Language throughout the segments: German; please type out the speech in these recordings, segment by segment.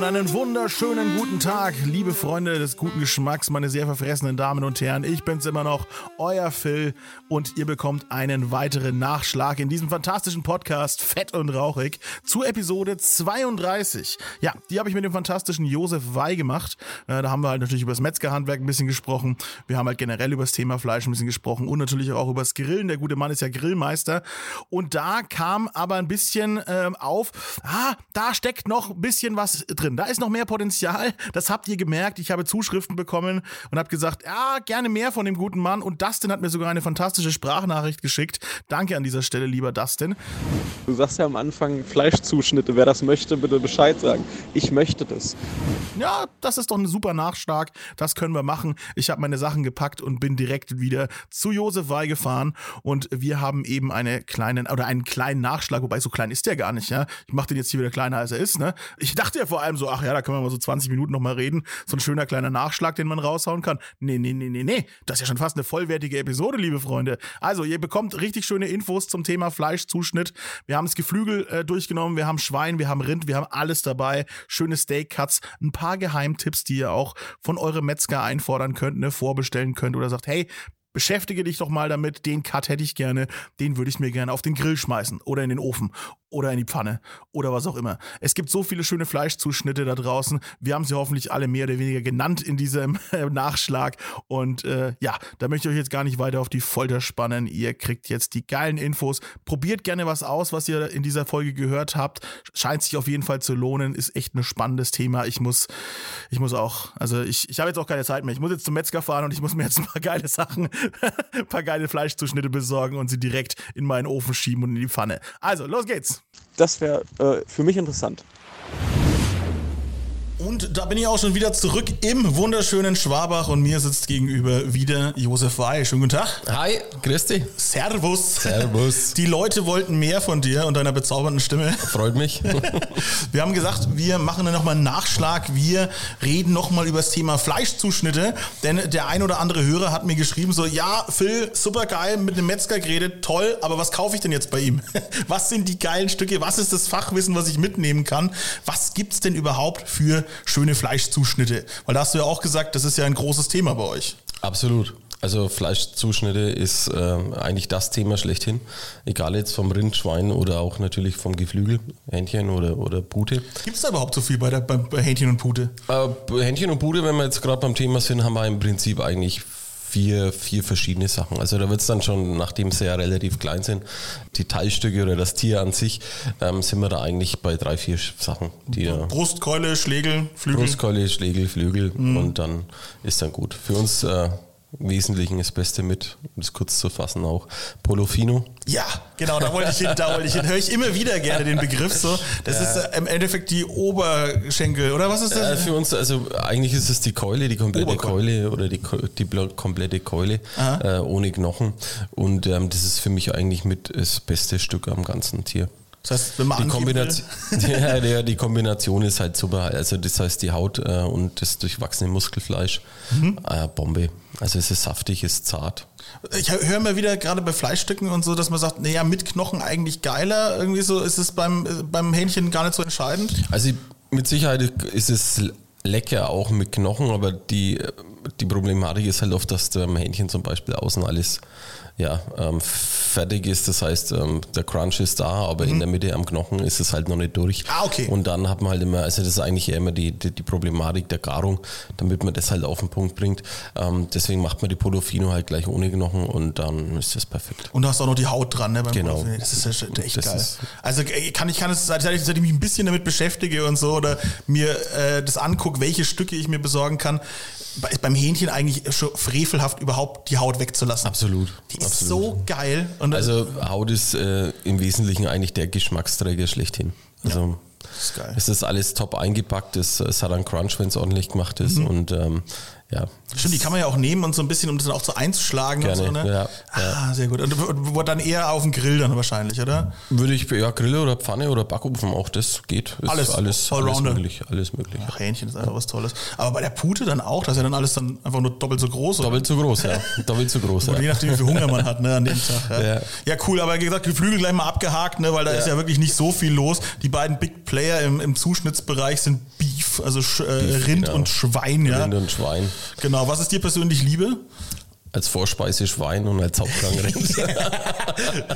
Und einen wunderschönen guten Tag, liebe Freunde des guten Geschmacks, meine sehr verfressenen Damen und Herren. Ich bin's immer noch, euer Phil, und ihr bekommt einen weiteren Nachschlag in diesem fantastischen Podcast Fett und Rauchig zu Episode 32. Ja, die habe ich mit dem fantastischen Josef Wey gemacht. Äh, da haben wir halt natürlich über das Metzgerhandwerk ein bisschen gesprochen. Wir haben halt generell über das Thema Fleisch ein bisschen gesprochen und natürlich auch über das Grillen. Der gute Mann ist ja Grillmeister. Und da kam aber ein bisschen ähm, auf, ah, da steckt noch ein bisschen was drin. Da ist noch mehr Potenzial. Das habt ihr gemerkt. Ich habe Zuschriften bekommen und habe gesagt, ja, gerne mehr von dem guten Mann. Und Dustin hat mir sogar eine fantastische Sprachnachricht geschickt. Danke an dieser Stelle, lieber Dustin. Du sagst ja am Anfang Fleischzuschnitte. Wer das möchte, bitte Bescheid sagen. Ich möchte das. Ja, das ist doch ein super Nachschlag. Das können wir machen. Ich habe meine Sachen gepackt und bin direkt wieder zu Josef Wey gefahren. Und wir haben eben eine kleinen, oder einen kleinen Nachschlag, wobei so klein ist der gar nicht, ja. Ich mache den jetzt hier wieder kleiner als er ist, ne? Ich dachte ja vor allem so, ach ja, da können wir mal so 20 Minuten nochmal reden. So ein schöner kleiner Nachschlag, den man raushauen kann. Nee, nee, nee, nee, nee. Das ist ja schon fast eine vollwertige Episode, liebe Freunde. Also, ihr bekommt richtig schöne Infos zum Thema Fleischzuschnitt. Wir haben das Geflügel äh, durchgenommen, wir haben Schwein, wir haben Rind, wir haben alles dabei. Schöne Steak-Cuts, ein paar Geheimtipps, die ihr auch von eurem Metzger einfordern könnt, ne, vorbestellen könnt oder sagt, hey, beschäftige dich doch mal damit, den Cut hätte ich gerne, den würde ich mir gerne auf den Grill schmeißen oder in den Ofen oder in die Pfanne oder was auch immer. Es gibt so viele schöne Fleischzuschnitte da draußen. Wir haben sie hoffentlich alle mehr oder weniger genannt in diesem Nachschlag. Und äh, ja, da möchte ich euch jetzt gar nicht weiter auf die Folter spannen. Ihr kriegt jetzt die geilen Infos. Probiert gerne was aus, was ihr in dieser Folge gehört habt. Scheint sich auf jeden Fall zu lohnen. Ist echt ein spannendes Thema. Ich muss, ich muss auch, also ich, ich habe jetzt auch keine Zeit mehr. Ich muss jetzt zum Metzger fahren und ich muss mir jetzt ein paar geile Sachen, ein paar geile Fleischzuschnitte besorgen und sie direkt in meinen Ofen schieben und in die Pfanne. Also, los geht's. Das wäre äh, für mich interessant. Und da bin ich auch schon wieder zurück im wunderschönen Schwabach und mir sitzt gegenüber wieder Josef Wey. Schönen guten Tag. Hi, grüß dich. Servus. Servus. Die Leute wollten mehr von dir und deiner bezaubernden Stimme. Freut mich. wir haben gesagt, wir machen dann nochmal einen Nachschlag. Wir reden nochmal über das Thema Fleischzuschnitte. Denn der ein oder andere Hörer hat mir geschrieben so, ja, Phil, super geil, mit einem Metzger geredet, toll, aber was kaufe ich denn jetzt bei ihm? Was sind die geilen Stücke? Was ist das Fachwissen, was ich mitnehmen kann? Was gibt's denn überhaupt für schöne Fleischzuschnitte? Weil da hast du ja auch gesagt, das ist ja ein großes Thema bei euch. Absolut. Also Fleischzuschnitte ist äh, eigentlich das Thema schlechthin. Egal jetzt vom Rind, Schwein oder auch natürlich vom Geflügel, Hähnchen oder, oder Pute. Gibt es da überhaupt so viel bei, der, bei Hähnchen und Pute? Äh, Hähnchen und Pute, wenn wir jetzt gerade beim Thema sind, haben wir im Prinzip eigentlich vier, vier verschiedene Sachen. Also da wird es dann schon, nachdem sie ja relativ klein sind, die Teilstücke oder das Tier an sich, ähm, sind wir da eigentlich bei drei, vier Sachen. Die, Brust, Keule, Schlegel, Flügel. Brustkeule, Schlegel, Flügel mhm. und dann ist dann gut. Für uns äh, Wesentlichen das Beste mit, um das kurz zu fassen, auch Polofino. Ja, genau, da wollte ich hin, da wollte ich hin. Höre ich immer wieder gerne den Begriff so. Das ja. ist äh, im Endeffekt die Oberschenkel, oder was ist das? Äh, für uns, also eigentlich ist es die Keule, die komplette Keule oder die, die komplette Keule äh, ohne Knochen. Und ähm, das ist für mich eigentlich mit das beste Stück am ganzen Tier. Das heißt, wenn man die Kombination, ja, ja, die Kombination ist halt super. Also das heißt die Haut äh, und das durchwachsene Muskelfleisch, mhm. äh, Bombe. Also es ist saftig, ist zart. Ich höre immer wieder gerade bei Fleischstücken und so, dass man sagt, naja, mit Knochen eigentlich geiler. Irgendwie so ist es beim, beim Hähnchen gar nicht so entscheidend. Also mit Sicherheit ist es lecker auch mit Knochen, aber die, die Problematik ist halt oft, dass beim Hähnchen zum Beispiel außen alles ja, ähm, fertig ist. Das heißt, ähm, der Crunch ist da, aber mhm. in der Mitte am Knochen ist es halt noch nicht durch. Ah, okay. Und dann hat man halt immer, also das ist eigentlich eher immer die, die, die Problematik der Garung, damit man das halt auf den Punkt bringt. Ähm, deswegen macht man die Polofino halt gleich ohne Knochen und dann ist das perfekt. Und du hast auch noch die Haut dran, ne? genau. Polofino. Das ist echt das geil. also äh, kann ich kann es, seit ich, seit ich mich ein bisschen damit beschäftige und so oder mir äh, das angucke, welche Stücke ich mir besorgen kann, beim Hähnchen eigentlich schon frevelhaft überhaupt die Haut wegzulassen. Absolut. Die ist Absolut. so geil. Und also Haut ist äh, im Wesentlichen eigentlich der Geschmacksträger schlechthin. Also ja. Das ist geil. Es ist alles top eingepackt, es, es hat einen Crunch, wenn es ordentlich gemacht ist. Mhm. Und ähm, ja. Stimmt, die kann man ja auch nehmen und so ein bisschen, um das dann auch so einzuschlagen Gerne, und so, ne? ja, Ah, sehr gut. Und dann eher auf dem Grill dann wahrscheinlich, oder? Würde ich, ja, Grille oder Pfanne oder Backofen, auch das geht. Ist Alles, alles, alles möglich. Alles möglich. Ach, Hähnchen ist einfach was Tolles. Aber bei der Pute dann auch, das ist ja dann alles dann einfach nur doppelt so groß. oder? Doppelt zu groß, ja. Doppelt zu groß, Oder je ja. nachdem, wie viel Hunger man hat, ne, an dem Tag. Ja, Ja. ja cool, aber wie gesagt, Geflügel gleich mal abgehakt, ne, weil da ist ja wirklich nicht so viel los. Die beiden Big Player im, im Zuschnittsbereich sind Beef, also Sch, äh, Beef, Rind genau. und Schwein, ja. Rind und Schwein. Genau. Was ist dir persönlich Liebe? Als Vorspeise Schwein und als Hauptgang Rind.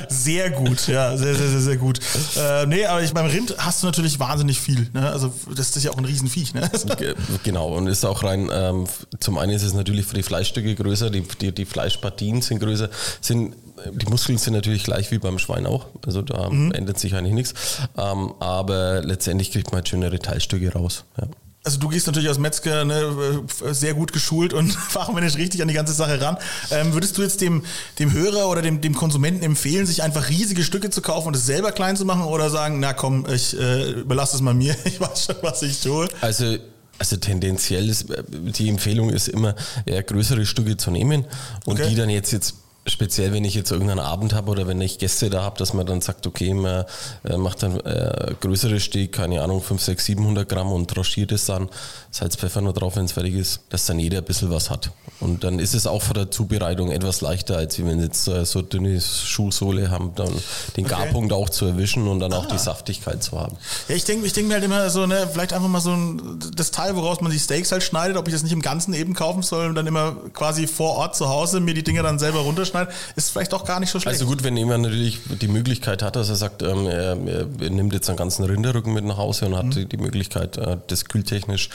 Sehr gut, ja, sehr, sehr, sehr, sehr gut. Äh, nee, aber ich, beim Rind hast du natürlich wahnsinnig viel. Ne? Also das ist ja auch ein Riesenviech. Ne? Ge- genau, und ist auch rein, ähm, zum einen ist es natürlich für die Fleischstücke größer, die, die, die Fleischpartien sind größer, sind, die Muskeln sind natürlich gleich wie beim Schwein auch, also da Mhm. ändert sich eigentlich nichts, ähm, aber letztendlich kriegt man halt schönere Teilstücke raus. Ja. Also du gehst natürlich als Metzger ne, äh, sehr gut geschult und fachmännisch richtig an die ganze Sache ran. Ähm, würdest du jetzt dem, dem Hörer oder dem, dem Konsumenten empfehlen, sich einfach riesige Stücke zu kaufen und es selber klein zu machen oder sagen, na komm, ich äh, überlasse es mal mir, ich weiß schon, was ich tue. Also, also tendenziell ist die Empfehlung ist immer eher größere Stücke zu nehmen und Okay. die dann jetzt jetzt speziell, wenn ich jetzt irgendeinen Abend habe oder wenn ich Gäste da habe, dass man dann sagt, okay, man äh, macht dann äh, größere Stück, keine Ahnung, 5, 6, 700 Gramm und tranchiert es dann, Salz, Pfeffer nur drauf, wenn es fertig ist, dass dann jeder ein bisschen was hat. Und dann ist es auch von der Zubereitung etwas leichter, als wenn wir jetzt äh, so dünne Schuhsohle haben, dann den Okay. Garpunkt auch zu erwischen und dann auch die Saftigkeit zu haben. Ja, ich denke ich denk mir halt immer so, ne, vielleicht einfach mal so ein, das Teil, woraus man die Steaks halt schneidet, ob ich das nicht im Ganzen eben kaufen soll und dann immer quasi vor Ort zu Hause mir die Dinger dann selber runterschneiden, ist vielleicht doch gar nicht so schlecht. Also gut, wenn jemand natürlich die Möglichkeit hat, dass er sagt, ähm, er, er nimmt jetzt einen ganzen Rinderrücken mit nach Hause und hat die, die Möglichkeit, äh, das kühltechnisch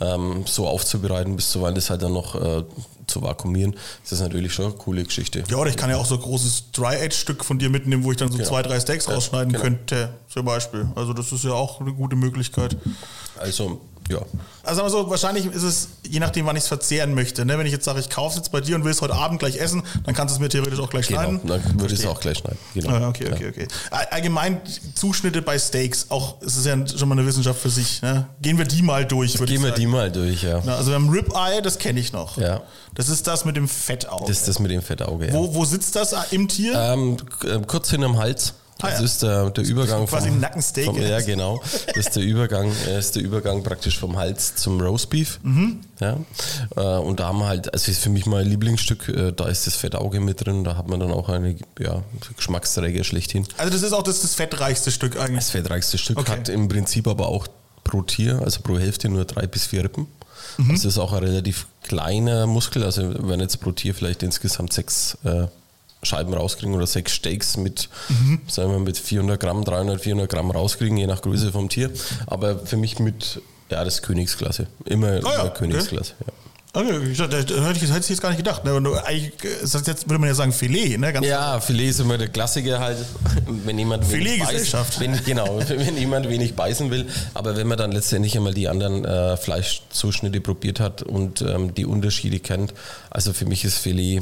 ähm, so aufzubereiten, bis zuweilen das halt dann noch äh, zu vakuumieren, ist das natürlich schon eine coole Geschichte. Ja, oder ich kann ja auch so ein großes Dry-Age-Stück von dir mitnehmen, wo ich dann so Genau. zwei, drei Steaks Ja, rausschneiden genau. könnte, zum Beispiel. Also das ist ja auch eine gute Möglichkeit. Also, ja. Also sagen so, wahrscheinlich ist es, je nachdem, wann ich es verzehren möchte. Ne? Wenn ich jetzt sage, ich kaufe es jetzt bei dir und will es heute Abend gleich essen, dann kannst du es mir theoretisch auch gleich Genau, schneiden. dann würde ich es auch gleich schneiden. Genau. Ah, okay, okay, okay. All- Allgemein Zuschnitte bei Steaks, auch es ist ja schon mal eine Wissenschaft für sich. Ne? Gehen wir die mal durch, würde ich Gehen wir sagen. die mal durch, ja. Na, Also beim Ribeye, das kenne ich noch. Ja. Das ist das mit dem Fettauge. Das ist das mit dem Fettauge. Ja. wo, wo sitzt das im Tier? Ähm, äh, kurz hinterm Hals. Ah, Das ja. ist der, der Übergang quasi ein Nackensteak Vom, ja, genau. Das ist der Übergang, äh, ist der Übergang praktisch vom Hals zum Roastbeef. Mhm. Ja. Äh, Und da haben wir halt, also ist für mich mein Lieblingsstück, äh, da ist das Fettauge mit drin, da hat man dann auch eine ja, Geschmacksträger schlechthin. also das ist auch das, das fettreichste Stück eigentlich. Das fettreichste Stück Okay. hat im Prinzip aber auch pro Tier, also pro Hälfte nur drei bis vier Rippen. Mhm. Das ist auch ein relativ kleiner Muskel, also wenn jetzt pro Tier vielleicht insgesamt sechs äh, Scheiben rauskriegen oder sechs Steaks mit, Mhm. sagen wir, mit 400 Gramm, 300, 400 Gramm rauskriegen, je nach Größe vom Tier. Aber für mich mit, ja, das ist Königsklasse. Immer, Ah ja, immer okay. Königsklasse. Ja. Okay, ich dachte, da hätte ich, jetzt gar nicht gedacht. Ne? Eigentlich, das jetzt würde man ja sagen Filet, ne? Ganz Ja, Filet ist immer der Klassiker halt, wenn jemand wenig Filetgesellschaft. beißen, wenn, genau, wenn jemand wenig beißen will. Aber wenn man dann letztendlich einmal die anderen äh, Fleischzuschnitte probiert hat und ähm, die Unterschiede kennt, also für mich ist Filet,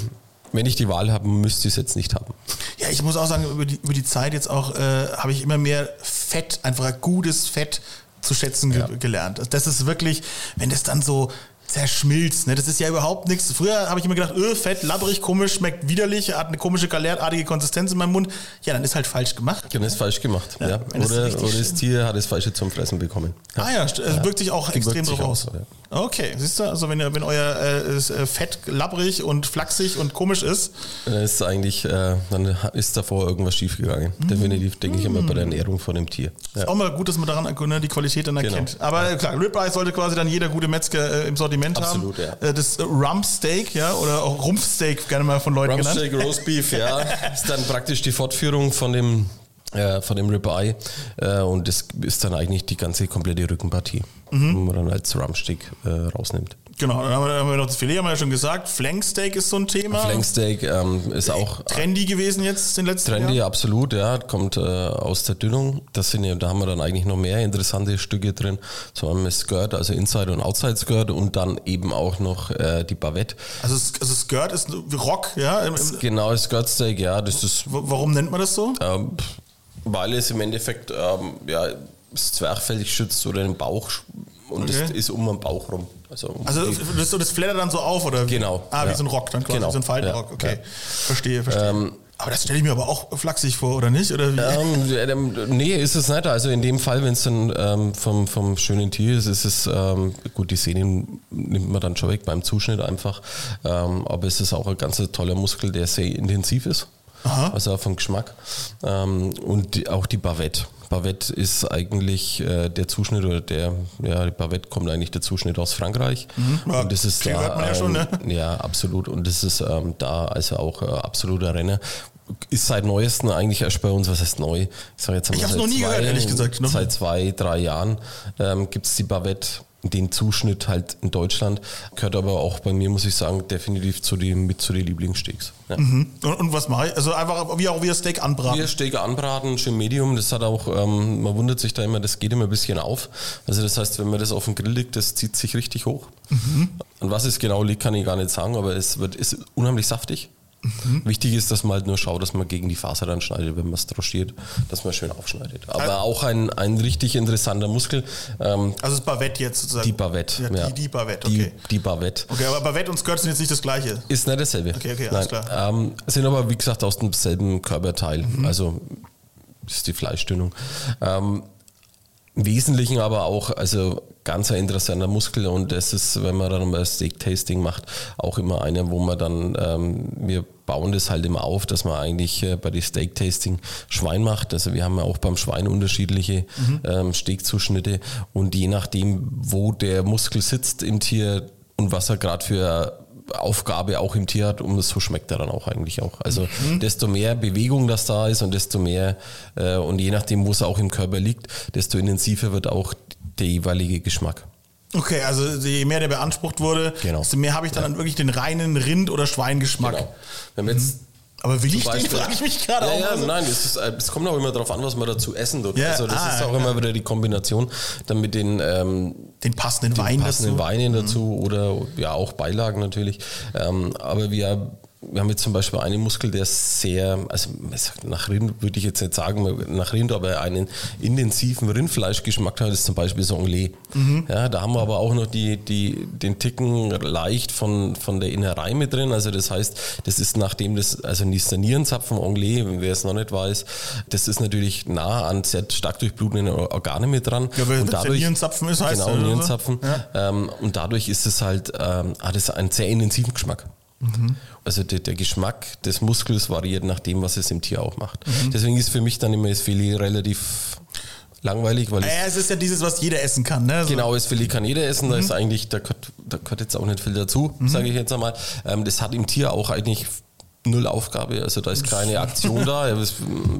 wenn ich die Wahl habe, müsste ich es jetzt nicht haben. Ja, ich muss auch sagen, über die, über die Zeit jetzt auch äh, habe ich immer mehr Fett, einfach ein gutes Fett zu schätzen ge Ja. gelernt. Also Das ist wirklich, wenn das dann so zerschmilzt, ne? das ist ja überhaupt nichts. Früher habe ich immer gedacht, öh, fett, labbrig, komisch, schmeckt widerlich, hat eine komische galertartige Konsistenz in meinem Mund. Ja, dann ist halt falsch gemacht. Dann ist falsch gemacht. Ja, Ja, wenn das Oder, oder das Tier hat das Falsche zum Fressen bekommen. Ah ja, es wirkt sich auch extrem drauf aus, ja. Okay, siehst du, also wenn, ihr- wenn euer äh, äh, Fett labbrig und flachsig und komisch ist, Dann ist eigentlich, äh, dann ist davor irgendwas schiefgegangen. Mhm. Definitiv denke ich immer bei der Ernährung von dem Tier. Ja. ist auch mal gut, dass man daran ne, die Qualität dann Genau. erkennt. Aber äh, klar, Ribeye sollte quasi dann jeder gute Metzger äh, im Sortiment Absolut, haben. ja. Äh, das Rumpsteak, ja, oder auch Rumpfsteak, gerne mal von Leuten genannt. Rumpsteak, Roastbeef, ja. Ist dann praktisch die Fortführung von dem, äh, von dem Ribeye. Äh, und das ist dann eigentlich die ganze komplette Rückenpartie, Mhm. wo man dann als Rumpsteak äh, rausnimmt. Genau, dann haben wir, haben wir noch das Filet, haben wir ja schon gesagt. Flanksteak ist so ein Thema. Flanksteak ähm, ist auch Trendy gewesen jetzt in den letzten trendy, Jahren. absolut, ja. Kommt äh, aus der Dünung. Das sind ja, da haben wir dann eigentlich noch mehr interessante Stücke drin. Haben wir Skirt, also Inside und Outside Skirt und dann eben auch noch äh, die Bavette. Also, also Skirt ist Rock, ja. Im, im, Genau, Skirt Steak, ja, das ist warum nennt man das so? Ähm, weil es im Endeffekt ähm, ja, das Zwerchfell schützt oder den Bauch Und Okay. das ist um den Bauch rum. Also, um Also das, das flattert dann so auf, oder? wie? Genau, Ah, wie ja. so ein Rock dann quasi, Genau, so ein Faltenrock, okay. ja. Verstehe, verstehe. aber das stelle ich mir aber auch flachsig vor, oder nicht? Oder wie? Ähm, ähm, nee, ist es nicht. Also in dem Fall, wenn es dann ähm, vom, vom schönen Tier ist, ist es, ähm, gut, die Sehnen nimmt man dann schon weg beim Zuschnitt einfach. Ähm, aber es ist auch ein ganz toller Muskel, der sehr intensiv ist. Aha. Also auch vom Geschmack. Ähm, und die, auch die Bavette. Bavette ist eigentlich äh, der Zuschnitt oder der, ja, die Bavette kommt eigentlich der Zuschnitt aus Frankreich. Ja, und das ist da, hört man ja schon, ne? ja, absolut. Und das ist ähm, da also auch äh, absoluter Renner. Ist seit neuestem eigentlich erst bei uns, was heißt neu? Ich, sag jetzt Ich mal hab's noch nie zwei, gehört, ehrlich gesagt, nie. Seit zwei, drei Jahren ähm, gibt es die Bavette, den Zuschnitt halt in Deutschland. Gehört aber auch bei mir, muss ich sagen, definitiv zu den, mit zu den Lieblingssteaks. Ja. Und, und was mache ich? Also einfach wie auch wie das Steak anbraten. Wir Steak anbraten, schön Medium. Das hat auch, ähm, man wundert sich da immer, das geht immer ein bisschen auf. Also das heißt, wenn man das auf den Grill legt, das zieht sich richtig hoch. An was es genau liegt, kann ich gar nicht sagen, aber es wird, ist unheimlich saftig. Wichtig ist, dass man halt nur schaut, dass man gegen die Faser dann schneidet, wenn man es tranchiert, dass man schön aufschneidet. Aber auch ein, ein richtig interessanter Muskel, ähm, Also das Bavette jetzt sozusagen. die Bavette. Ja, ja. Die, die Bavette, okay. Die, die Bavette. okay, aber Bavette und Skirt sind jetzt nicht das gleiche. Ist nicht dasselbe. Okay, okay, alles Nein. klar. Ähm, sind aber, wie gesagt, aus demselben Körperteil. Mhm. Also ist die Fleischdünnung. Ähm, Im Wesentlichen aber auch, also ganz ein interessanter Muskel und das ist, wenn man dann mal Steak-Tasting macht, auch immer einer, wo man dann, ähm, wir bauen das halt immer auf, dass man eigentlich äh, bei den Steak-Tasting Schwein macht. Also wir haben ja auch beim Schwein unterschiedliche Mhm. ähm, Steakzuschnitte und je nachdem, wo der Muskel sitzt im Tier und was er gerade für Aufgabe auch im Tier hat, umso schmeckt er dann auch eigentlich auch. Also desto mehr Bewegung das da ist und desto mehr äh, und je nachdem, wo es auch im Körper liegt, desto intensiver wird auch der jeweilige Geschmack. Okay, also je mehr der beansprucht wurde, Genau. desto mehr habe ich dann wirklich den reinen Rind- oder Schweingeschmack. Genau. Wenn wir jetzt Aber will ich zum den, Beispiel- frage ich mich gerade ja, auch. ja, Also- nein, es, ist, äh, es kommt auch immer darauf an, was man dazu essen tut. Ja, also das ah, ist auch ja. immer wieder die Kombination, dann mit den ähm, Den passenden Wein passenden dazu. Mhm. Weinen dazu oder ja auch Beilagen natürlich. Ähm, aber wir, wir haben jetzt zum Beispiel einen Muskel, der sehr, also nach Rind würde ich jetzt nicht sagen, nach Rind, aber einen intensiven Rindfleischgeschmack hat, ist zum Beispiel so Anglais. Mhm. Ja, da haben wir aber auch noch die, die, den Ticken leicht von, von der Innerei mit drin. Also das heißt, das ist nachdem das, also nicht der Nierenzapfen Anglais, wer es noch nicht weiß, das ist natürlich nah an sehr stark durchblutenden Organe mit dran. Ja, weil und der Nierenzapfen ist, heißt genau? Nierenzapfen. Ähm, und dadurch ist es halt, ähm, hat es einen sehr intensiven Geschmack. Mhm. Also der, der Geschmack des Muskels variiert nach dem, was es im Tier auch macht. Mhm. Deswegen ist für mich dann immer das Filet relativ langweilig, weil es Ja, es ist ja dieses, was jeder essen kann. Ne? So- Genau, das Filet kann jeder essen, Mhm. da ist eigentlich, da gehört, da gehört jetzt auch nicht viel dazu, sage ich jetzt einmal. Ähm, das hat im Tier auch eigentlich null Aufgabe, also da ist keine Aktion da,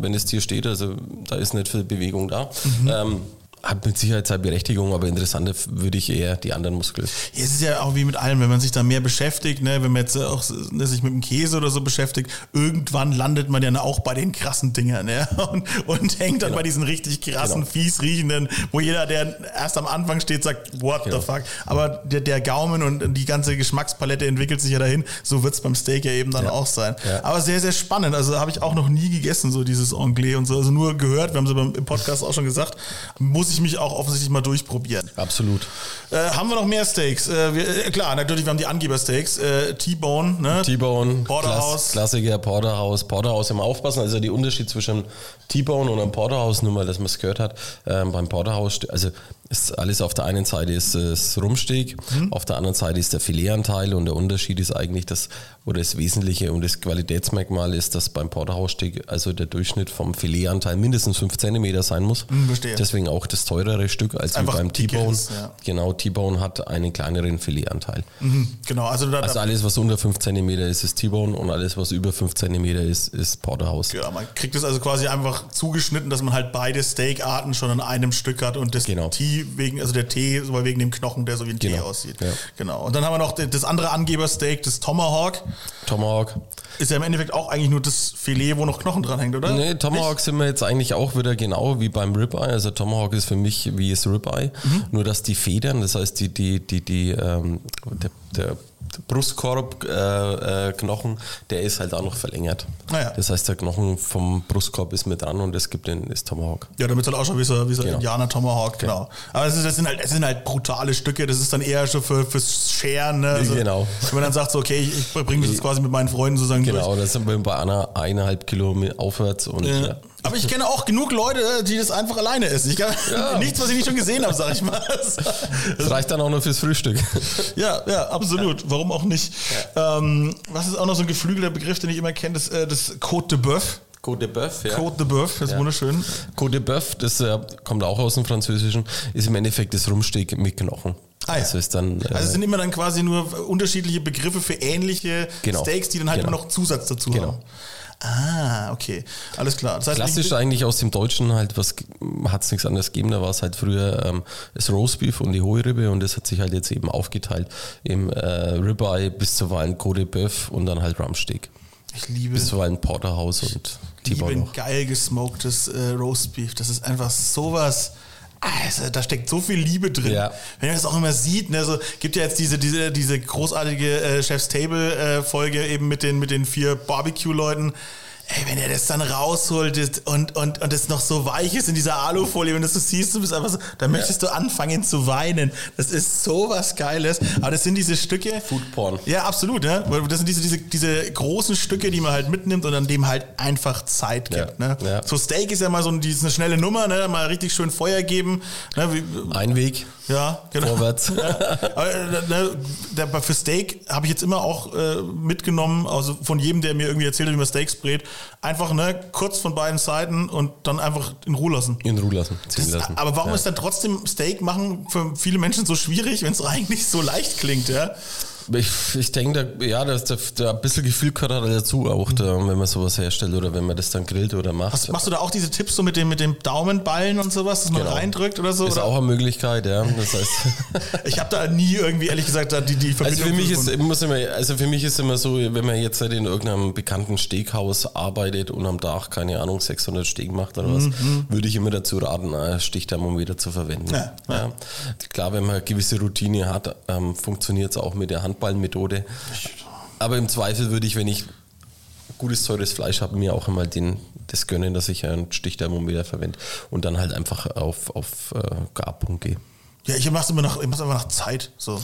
wenn das Tier steht, also da ist nicht viel Bewegung da. Mhm. Ähm, hat mit Sicherheit seine Berechtigung, aber interessanter würde ich eher die anderen Muskeln. Ja, es ist ja auch wie mit allem, wenn man sich da mehr beschäftigt, ne, wenn man jetzt auch ne, sich mit dem Käse oder so beschäftigt, irgendwann landet man ja auch bei den krassen Dingern ne, und, und hängt dann Genau. bei diesen richtig krassen, Genau. fies riechenden, wo jeder, der erst am Anfang steht, sagt, what Genau. the fuck. Aber der, der Gaumen und die ganze Geschmackspalette entwickelt sich ja dahin. So wird's beim Steak ja eben dann Ja. auch sein. Ja. Aber sehr, sehr spannend. Also habe ich auch noch nie gegessen, so dieses Anglais und so. Also nur gehört, wir haben es im Podcast auch schon gesagt, muss ich mich auch offensichtlich mal durchprobieren. Absolut. Äh, haben wir noch mehr Steaks? Äh, wir, äh, klar, natürlich, wir haben die Angeber-Steaks. Äh, T-Bone, ne? T-Bone, Porterhouse. Klass, Klassiker, Porterhouse. Porterhouse immer aufpassen. Also der Unterschied zwischen T-Bone und einem Porterhouse, nur mal, dass man es gehört hat. Ähm, beim Porterhouse, also ist alles auf der einen Seite ist das Rumsteak, Mhm. auf der anderen Seite ist der Filetanteil und der Unterschied ist eigentlich das, oder das Wesentliche und das Qualitätsmerkmal ist, dass beim Porterhouse-Steak also der Durchschnitt vom Filetanteil mindestens 5 cm sein muss. Hm, verstehe. Deswegen auch das teurere Stück als beim T-Bone. ja. Genau, T-Bone hat einen kleineren Filetanteil. Mhm, genau, also da, Also alles, was unter 5 cm ist, ist T-Bone und alles, was über 5 cm ist, ist Porterhouse. ja, man kriegt es also quasi einfach zugeschnitten, dass man halt beide Steakarten schon an einem Stück hat und das Genau. T wegen, also der T sogar wegen dem Knochen, der so wie ein Genau, aussieht. ja. Genau. Und dann haben wir noch das andere Angebersteak, das Tomahawk. Tomahawk. Ist ja im Endeffekt auch eigentlich nur das Filet, wo noch Knochen dran hängt, oder? Nee, Tomahawk sind wir jetzt eigentlich auch wieder genau wie beim Ribeye. Also Tomahawk ist für mich wie das Ribeye, Mhm. nur dass die Federn, das heißt die, die, die, die, ähm, der, der Brustkorb äh, äh, Knochen, der ist halt auch noch verlängert. Ah ja. Das heißt, der Knochen vom Brustkorb ist mit dran und es gibt den das Tomahawk. Ja, damit soll auch schon wie so, wie so Genau. Indianer Tomahawk, genau. Aber das, ist, das, sind halt, das sind halt brutale Stücke, das ist dann eher schon für, fürs Scheren. Ne? Also, Genau. Wenn man dann sagt, so, okay, ich, ich bringe das jetzt quasi mit meinen Freunden sozusagen Genau, da sind wir bei einer eineinhalb Kilo aufwärts und durch. ja. Ja. Aber ich kenne auch genug Leute, die das einfach alleine essen. Ich kann, Nichts, was ich nicht schon gesehen habe, sag ich mal. das reicht dann auch nur fürs Frühstück. Ja, ja, absolut. Warum auch nicht? Ähm, was ist auch noch so ein geflügelter Begriff, den ich immer kenne, das, äh, das Côte de Boeuf. Côte de Boeuf, ja. Côte de Boeuf, das ist Ja. wunderschön. Côte de Boeuf, das äh, kommt auch aus dem Französischen, ist im Endeffekt das Rumsteak mit Knochen. Ah, ja. Also ist dann, äh, Also es sind immer dann quasi nur unterschiedliche Begriffe für ähnliche Genau. Steaks, die dann halt Genau. immer noch Zusatz dazu Genau. haben. Ah, okay. Alles klar. Das heißt, klassisch eigentlich aus dem Deutschen halt, was hat es nichts anderes gegeben, da war es halt früher ähm, das Roastbeef und die hohe Ribbe und das hat sich halt jetzt eben aufgeteilt im äh, Ribeye bis zuweilen Côte de Boeuf und dann halt Rumsteak. ich liebe, Bis zuweilen Porterhouse und liebe T-Bone ein geil gesmoktes äh, Roastbeef. Das ist einfach sowas. Also, da steckt so viel Liebe drin. Ja. Wenn man das auch immer sieht, ne, so gibt ja jetzt diese, diese, diese großartige äh, Chef's Table äh, Folge eben mit den, mit den vier Barbecue-Leuten. Ey, wenn er das dann rausholt und, und, und es noch so weich ist in dieser Alufolie, wenn du das so siehst, du bist einfach so, dann möchtest du anfangen zu weinen. Das ist so was Geiles. Aber das sind diese Stücke. Food Porn. Ja, absolut, ja. Weil Das sind diese, diese, diese großen Stücke, die man halt mitnimmt und an dem halt einfach Zeit Ja, gibt. Ne? ja. So Steak ist ja mal so ein, die ist eine schnelle Nummer, ne? mal richtig schön Feuer geben. Ne? Ein Weg, ja, genau. vorwärts. Aber, äh, ne, der, für Steak habe ich jetzt immer auch äh, mitgenommen, also von jedem, der mir irgendwie erzählt hat, wie man Steaks brät, einfach ne, kurz von beiden Seiten und dann einfach in Ruhe lassen. In Ruhe lassen, ziehen Das, lassen. aber warum ja. ist dann trotzdem Steak machen für viele Menschen so schwierig, wenn es eigentlich so leicht klingt, ja? Ich, ich denke, da, ja, da, da, ein bisschen Gefühl gehört halt dazu, auch da, wenn man sowas herstellt oder wenn man das dann grillt oder macht. Was, machst du da auch diese Tipps so mit dem, mit dem Daumenballen und sowas, dass man Genau. reindrückt oder so? ist oder? auch eine Möglichkeit, ja. Das heißt, Ich habe da nie irgendwie, ehrlich gesagt, die, die also Verbindung für mich ist muss immer, also für mich ist immer so, wenn man jetzt halt in irgendeinem bekannten Steakhaus arbeitet und am Tag keine Ahnung 600 Steak macht oder was, würde ich immer dazu raten, Stichthermometer zu verwenden. Mhm, Ja, Ja, Klar, wenn man eine gewisse Routine hat, ähm, funktioniert es auch mit der Handballenmethode. Aber im Zweifel würde ich, wenn ich gutes teures Fleisch habe, mir auch immer den, das gönnen, dass ich einen Stichthermometer verwende und dann halt einfach auf, auf äh, Garpunkt gehe. Ja, ich mach's immer nach, ich mach's einfach nach Zeit. So.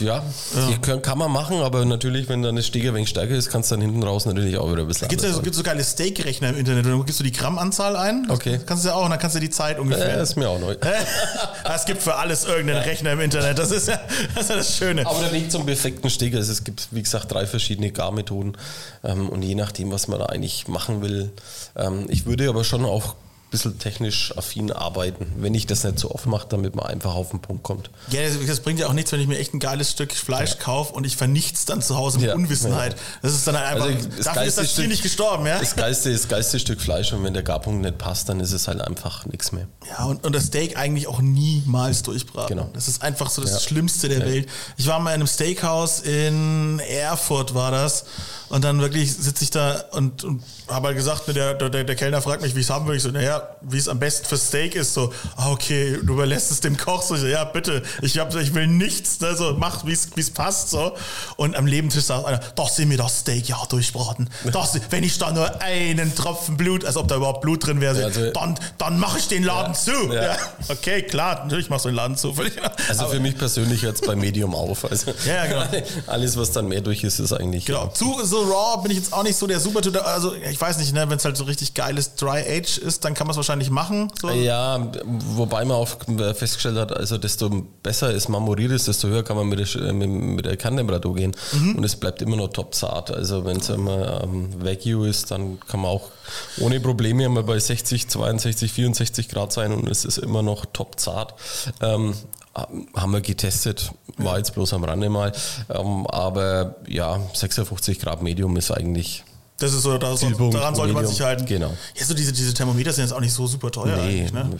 Ja, die können, kann man machen, aber natürlich, wenn dann das Steak ein wenig stärker ist, kannst du dann hinten raus natürlich auch wieder ein bisschen Gibt's ja so, gibt's so geile Steak-Rechner im Internet. Dann gibst du die Grammanzahl ein. Okay. Kannst du ja auch, und dann kannst du die Zeit ungefähr. Ja, ist mir auch neu. es gibt für alles irgendeinen Rechner im Internet. Das ist ja das, ist ja das Schöne. Aber der Weg zum perfekten Steak, also es gibt, wie gesagt, drei verschiedene Garmethoden ähm, und je nachdem, was man da eigentlich machen will. Ähm, ich würde aber schon auch bisschen technisch affin arbeiten, wenn ich das nicht so oft mache, damit man einfach auf den Punkt kommt. Ja, das, das bringt ja auch nichts, wenn ich mir echt ein geiles Stück Fleisch kaufe und ich vernicht's dann zu Hause mit Ja. Unwissenheit. Ja. Das ist dann halt einfach, Also das dafür ist das Tier nicht gestorben, ja? Das geilste ist das geilste Stück Fleisch und wenn der Garpunkt nicht passt, dann ist es halt einfach nichts mehr. Ja, und, und das Steak eigentlich auch niemals durchbraten. Genau. Das ist einfach so das Ja. Schlimmste der Ja. Welt. Ich war mal in einem Steakhouse in Erfurt, war das. Und dann wirklich sitze ich da und, und habe halt gesagt, ne, der, der, der Kellner fragt mich, wie ich es haben will. Ich so, naja, wie es am besten für Steak ist. So, ah, okay, du überlässt es dem Koch. So, ich so, ja, bitte, ich, hab, ich will nichts. Ne, so, mach, wie es passt. So. Und am Nebentisch sagt einer, doch sie mir das Steak ja durchbraten. Doch, wenn ich da nur einen Tropfen Blut, als ob da überhaupt Blut drin wäre, Also- dann, dann mache ich den Laden zu. Ja. Ja. Okay, klar, natürlich machst du den Laden zu. Also für mich persönlich hört es bei Medium auf. Also Ja, genau. alles, was dann mehr durch ist, ist eigentlich. Genau. Zu so raw bin ich jetzt auch nicht so der super Also ich weiß nicht, ne, wenn es halt so richtig geiles Dry Age ist, dann kann man es wahrscheinlich machen. So. Ja, wobei man auch festgestellt hat, also desto besser es marmoriert ist, desto höher kann man mit der, mit, der Kerntemperatur gehen. Und es bleibt immer noch top zart. Also wenn es immer ähm, Wagyu ist, dann kann man auch ohne Probleme mal bei 60, 62, 64 Grad sein und es ist immer noch top zart. Ähm, haben wir getestet, war jetzt bloß am Rande mal. Ähm, aber ja, 56 Grad Medium ist eigentlich Das ist so, da, so Zielpunkt, daran sollte man Medium. sich halten. Genau. Ja, so diese, diese Thermometer sind jetzt auch nicht so super teuer Nee, eigentlich. Ne?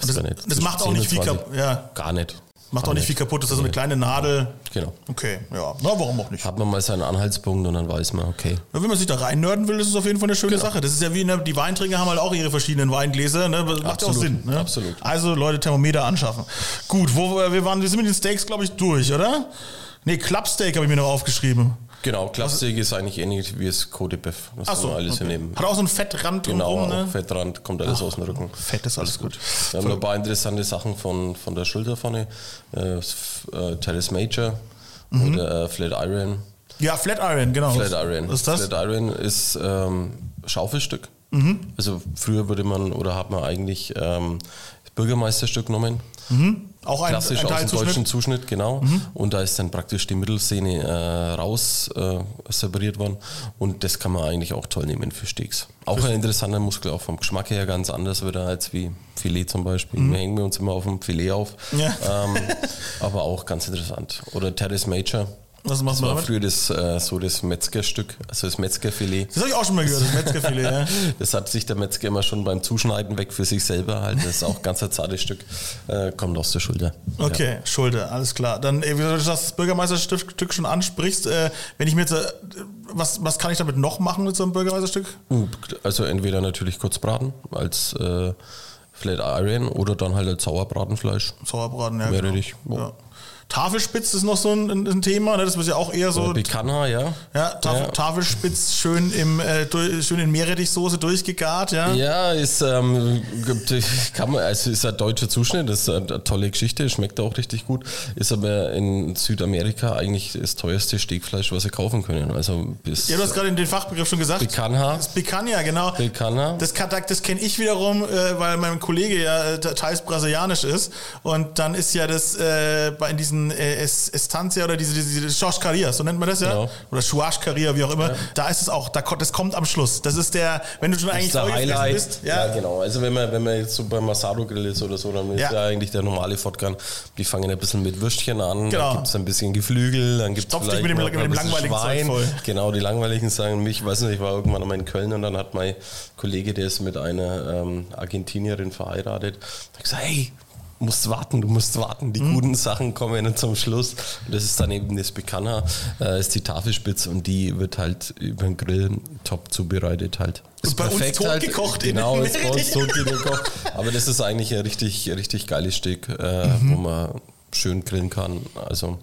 weiß das- das macht auch 10 nicht und viel 20. kap- ja. Gar nicht. Macht auch nicht viel kaputt, das ist so eine kleine Nadel. Genau. Okay, ja. Na, warum auch nicht? Hat man mal seinen Anhaltspunkt und dann weiß man, okay. Ja, wenn man sich da reinnörden will, ist es auf jeden Fall eine schöne Sache. Das ist ja wie, ne, die Weintrinker haben halt auch ihre verschiedenen Weingläser, ne? Das macht ja auch Absolut, Sinn. Ne? absolut. Also Leute, Thermometer anschaffen. Gut, wo wir waren, wir sind mit den Steaks, glaube ich, durch, oder? Nee, Clubsteak habe ich mir noch aufgeschrieben. Genau, Klappsteak ist eigentlich ähnlich wie das Bœuf. Das kann man alles okay. hier nehmen. Hat auch so einen Fettrand Genau, drumherum, ne? Fettrand, kommt alles aus dem Rücken. Fett ist alles gut. Wir haben noch ein paar interessante Sachen von, von der Schulter vorne. Äh, äh, Major oder äh, Flat Iron. Ja, Flatiron, genau. Flat Iron. Was ist das? Flat Iron ist ähm, Schaufelstück. Also früher würde man oder hat man eigentlich ähm, Bürgermeisterstück genommen. Auch ein, Klassisch ein aus dem deutschen Zuschnitt, genau. Und da ist dann praktisch die Mittelsehne äh, raus äh, separiert worden. Und das kann man eigentlich auch toll nehmen für Steaks. Auch ein interessanter Muskel, auch vom Geschmack her ganz anders wieder als wie Filet zum Beispiel. Wir hängen uns immer auf dem Filet auf. Ja. Ähm, aber auch ganz interessant. Oder Terrace Major. Was macht Das man war damit? früher das, äh, so das Metzgerstück, also das Metzgerfilet. Das habe ich auch schon mal gehört, das Metzgerfilet, ja. Das hat sich der Metzger immer schon beim Zuschneiden weg für sich selber halt. Das ist auch ganz ein zartes Stück. Äh, kommt aus der Schulter. Okay, Schulter, alles klar. Dann, wie du das Bürgermeisterstück schon ansprichst, äh, wenn ich mir jetzt, äh, was, was kann ich damit noch machen mit so einem Bürgermeisterstück? Uh, Also entweder natürlich kurz braten als äh, Flat Iron oder dann halt als Sauerbratenfleisch. Sauerbraten, ja. Wäre genau. richtig. Ja. Tafelspitz ist noch so ein, ein, Thema, ne? das ist ja auch eher so. Picanha, ja. Ja, Tafel, Ja. Tafelspitz schön, im, äh, durch, schön in Meerrettichsoße durchgegart, ja. Ja, ist, ähm, gibt- kann man, also ist ein deutscher Zuschnitt, das ist eine tolle Geschichte, schmeckt auch richtig gut, ist aber in Südamerika eigentlich das teuerste Steakfleisch, was sie kaufen können. Also bis Ja, du hast gerade den Fachbegriff schon gesagt. Das Picanha, genau. Picanha. Das, das kenne ich wiederum, äh, weil mein Kollege ja äh, teils brasilianisch ist. Und dann ist ja das äh, in diesen äh, Es- Estancia oder diese, diese, diese Churrascaria, so nennt man das ja? Genau. Oder Churrascaria, wie auch immer. Da ist es auch, da, das kommt am Schluss. Das ist der, wenn du schon eigentlich der Highlight. bist. Ja. Ja, genau. Also wenn man, wenn man jetzt so beim Masado Grill ist oder so, dann ist Ja. ja, eigentlich der normale Fortgang. Die fangen ein bisschen mit Würstchen an, Genau. dann gibt es ein bisschen Geflügel, dann gibt es vielleicht mit dem- mit dem langweiligen Schwein. voll. Genau, die langweiligen sagen mich, weiß nicht, ich war irgendwann einmal in Köln und dann hat mein Kollege, der ist mit einer ähm, Argentinierin verheiratet, gesagt, hey, musst warten, du musst warten, Mhm. die guten Sachen kommen dann zum Schluss. Und das ist dann eben das Picanha, äh, ist die Tafelspitze und die wird halt über den Grill top zubereitet halt. Ist bei uns totgekocht in Genau, ist bei uns totgekocht. Aber das ist eigentlich ein richtig, richtig geiles Stück, äh, wo man schön grillen kann. Also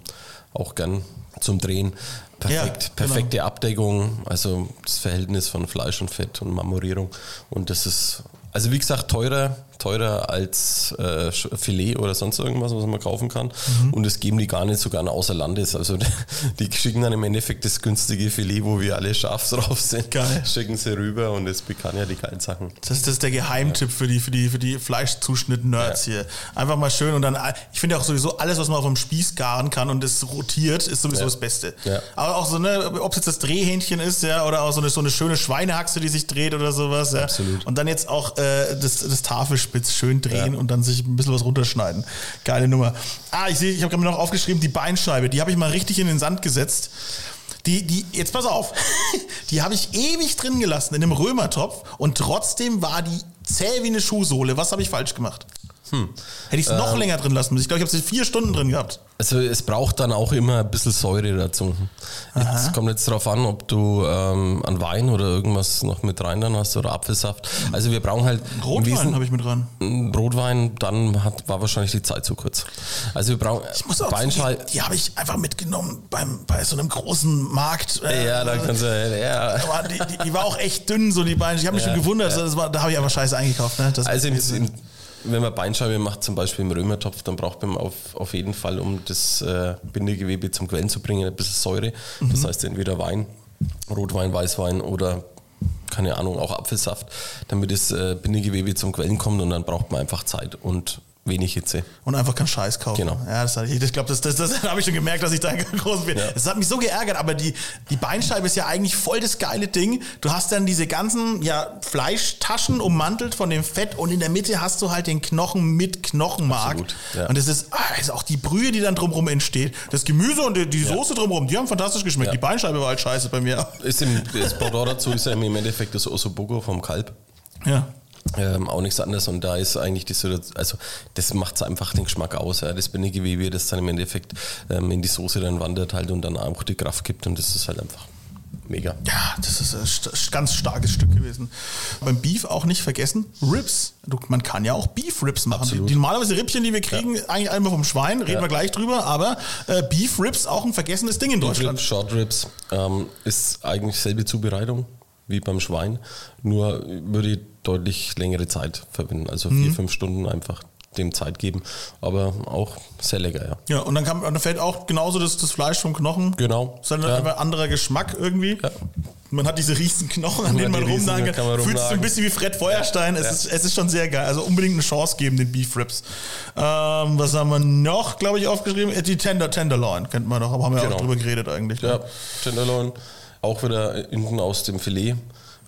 auch gern zum Drehen. Perfekt, Ja, perfekte Abdeckung, also das Verhältnis von Fleisch und Fett und Marmorierung. Und das ist, also wie gesagt, teurer, teurer als äh, Filet oder sonst irgendwas, was man kaufen kann. Mhm. Und das geben die gar nicht sogar außer Landes. Also die schicken dann im Endeffekt das günstige Filet, wo wir alle scharf drauf sind. Geil. Schicken sie rüber und das bekannt ja die geilen Sachen. Das, das ist der Geheimtipp für die, für die, für die Fleischzuschnitt-Nerds hier. Einfach mal schön und dann, ich finde auch sowieso alles, was man auf dem Spieß garen kann und es rotiert, ist sowieso Ja. das Beste. Ja. Aber auch so, ne, ob es jetzt das Drehhähnchen ist, ja, oder auch so eine, so eine schöne Schweinehaxe, die sich dreht oder sowas, ja. Absolut. Und dann jetzt auch äh, das, das Tafelspitz schön drehen und dann sich ein bisschen was runterschneiden. Geile Nummer. Ah, ich sehe, ich habe gerade noch aufgeschrieben, die Beinscheibe, die habe ich mal richtig in den Sand gesetzt. Die, die, jetzt pass auf, die habe ich ewig drin gelassen in einem Römertopf und trotzdem war die zäh wie eine Schuhsohle. Was habe ich falsch gemacht? Hm. Hätte ich es Ähm. noch länger drin lassen müssen. Ich glaube, ich habe sie vier Stunden drin gehabt. Also es braucht dann auch immer ein bisschen Säure dazu. Es kommt jetzt darauf an, ob du ähm, an Wein oder irgendwas noch mit rein dann hast oder Apfelsaft. Also wir brauchen halt Rotwein habe ich mit dran. Rotwein, dann hat, war wahrscheinlich die Zeit zu kurz. Also wir brauchen Ich muss auch Beinschei- zugeben, die habe ich einfach mitgenommen beim, bei so einem großen Markt. Äh, Ja, da kannst du, ja. die, die, die war auch echt dünn, so die Beine. Ich habe mich Ja, schon gewundert. ja. Das war, da habe ich aber scheiße eingekauft. Ne? Das Also im, im, wenn man Beinscheibe macht, zum Beispiel im Römertopf, dann braucht man auf, auf jeden Fall, um das äh, Bindegewebe zum Quellen zu bringen, ein bisschen Säure. Das heißt entweder Wein, Rotwein, Weißwein oder keine Ahnung, auch Apfelsaft, damit das äh, Bindegewebe zum Quellen kommt und dann braucht man einfach Zeit und wenig Hitze. und einfach keinen Scheiß kaufen. Genau. Ja, das, ich, ich glaube, das, das, das habe ich schon gemerkt, dass ich da groß bin. Ja. Das hat mich so geärgert, aber die, die Beinscheibe ist ja eigentlich voll das geile Ding. Du hast dann diese ganzen ja, Fleischtaschen ummantelt von dem Fett und in der Mitte hast du halt den Knochen mit Knochenmark. Absolut, ja. Und das ist, ah, das ist auch die Brühe, die dann drumherum entsteht. Das Gemüse und die, die Soße drumherum, die haben fantastisch geschmeckt. Ja. Die Beinscheibe war halt scheiße bei mir. Ist im, das Pendant dazu ist ja im Endeffekt das Ossobuco vom Kalb. Ja. Ähm, auch nichts anderes und da ist eigentlich die Situation, also das macht einfach den Geschmack aus, ja. das Bindegewebe, das dann im Endeffekt ähm, in die Soße dann wandert halt und dann auch die Kraft gibt und das ist halt einfach mega. Ja, das ist ein st ganz starkes Stück gewesen. Beim Beef auch nicht vergessen, Ribs. Du, man kann ja auch Beef Ribs machen. Absolut. Die, normalerweise Rippchen, die wir kriegen, eigentlich einmal vom Schwein, reden Ja. wir gleich drüber, aber äh, Beef Ribs auch ein vergessenes Ding in Deutschland. Ribs, Short Ribs ähm, ist eigentlich selbe Zubereitung wie beim Schwein, nur würde ich deutlich längere Zeit verwenden, also vier, Mhm. fünf Stunden einfach dem Zeit geben, aber auch sehr lecker, ja. Ja, und dann, kann, dann fällt auch genauso das, das Fleisch vom Knochen. Genau. Dann Ja. einfach anderer Geschmack irgendwie. Ja. Man hat diese riesen Knochen, an Man denen man riesen, rumnagen da kann man. Fühlt sich so ein rumnagen. bisschen wie Fred Feuerstein. Es, Ja. ist, es ist schon sehr geil. Also unbedingt eine Chance geben, den Beef Ribs. Ähm, was haben wir noch, glaube ich, aufgeschrieben? Äh, Die Tender, Tenderloin kennt man doch, aber haben wir Genau. auch drüber geredet eigentlich. ne? Ja, Tenderloin, auch wieder hinten aus dem Filet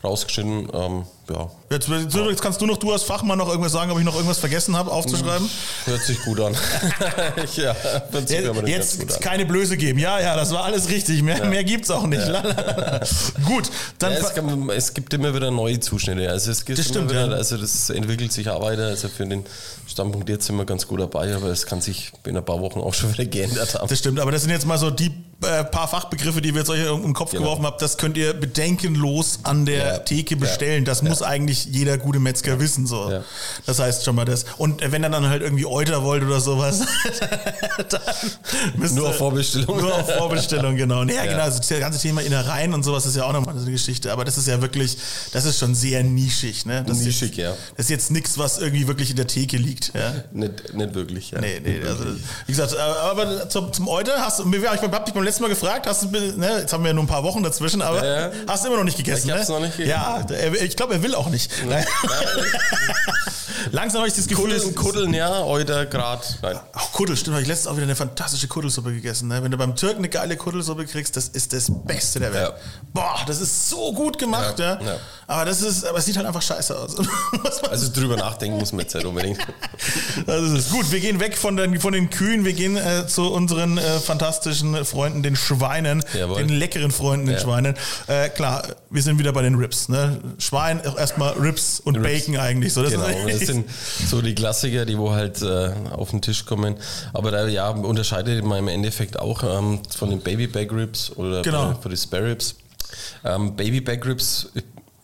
rausgeschnitten, ähm, ja, Jetzt, jetzt kannst du noch, du als Fachmann noch irgendwas sagen, ob ich noch irgendwas vergessen habe aufzuschreiben. hört sich gut an. ja, sich aber Jetzt, jetzt keine Blöße geben. Ja, ja, das war alles richtig. Mehr, mehr gibt's auch nicht. Gut, dann Ja, es, kann, es gibt immer wieder neue Zuschnitte. Also es gibt Das stimmt, wieder, ja. also das entwickelt sich auch weiter. Also für den Standpunkt jetzt sind wir ganz gut dabei, aber es kann sich in ein paar Wochen auch schon wieder geändert haben. Das stimmt, aber das sind jetzt mal so die äh, paar Fachbegriffe, die wir jetzt euch im Kopf Genau. geworfen haben. Das könnt ihr bedenkenlos an der Ja. Theke bestellen. Das muss eigentlich jeder gute Metzger wissen. So. Das heißt schon mal das. Und wenn ihr dann halt irgendwie Euter wollt oder sowas, dann Nur auf Vorbestellung. Nur auf Vorbestellung, genau. Naja, Ja. genau. Also das ganze Thema Innereien und sowas ist ja auch nochmal eine Geschichte. Aber das ist ja wirklich, das ist schon sehr nischig. Ne? Das ist Nischig, jetzt, ja. Das ist jetzt nichts, was irgendwie wirklich in der Theke liegt. Ja? Nicht, nicht wirklich, ja. Nee, nee, also, wie gesagt, äh, aber zum, zum Euter hast du, ich hab dich beim letzten Mal gefragt, hast du, ne, jetzt haben wir ja nur ein paar Wochen dazwischen, aber Ja, ja. hast du immer noch nicht gegessen, Ich hab's ne? noch nicht gegessen. Ja, er, ich glaube, er will auch nicht. Langsam habe ich das Gefühl, Kuddeln, Kuddeln, ja, heute grad. Nein. Auch Kuddel, stimmt, habe ich letztens auch wieder eine fantastische Kuddelsuppe gegessen. Ne? Wenn du beim Türken eine geile Kuddelsuppe kriegst, das ist das Beste der Welt. Ja. Boah, das ist so gut gemacht, ja. Ja. Aber das ist, aber es sieht halt einfach scheiße aus. Also drüber nachdenken muss man jetzt nicht unbedingt. Das ist. Gut, wir gehen weg von den, von den Kühen, wir gehen äh, zu unseren äh, fantastischen Freunden, den Schweinen, Jawohl. den leckeren Freunden, den Ja. Schweinen. Äh, klar, wir sind wieder bei den Ribs. Ne? Schwein, auch erstmal Ribs und Ribs. Bacon eigentlich. So, das Genau, das sind so die Klassiker, die wo halt äh, auf den Tisch kommen. Aber da ja, unterscheidet man im Endeffekt auch ähm, von den Baby Back Ribs oder Genau. von den Spare Ribs. Ähm, Baby Back Ribs